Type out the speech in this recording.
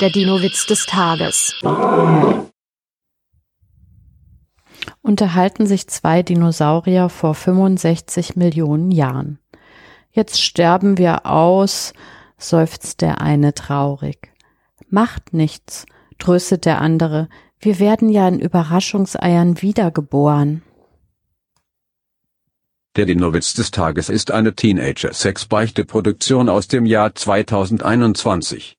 Der Dino-Witz des Tages. Unterhalten sich zwei Dinosaurier vor 65 Millionen Jahren. Jetzt sterben wir aus, seufzt der eine traurig. Macht nichts, tröstet der andere, wir werden ja in Überraschungseiern wiedergeboren. Der Dino-Witz des Tages ist eine Teenager-Sex-Beichte-Produktion aus dem Jahr 2021.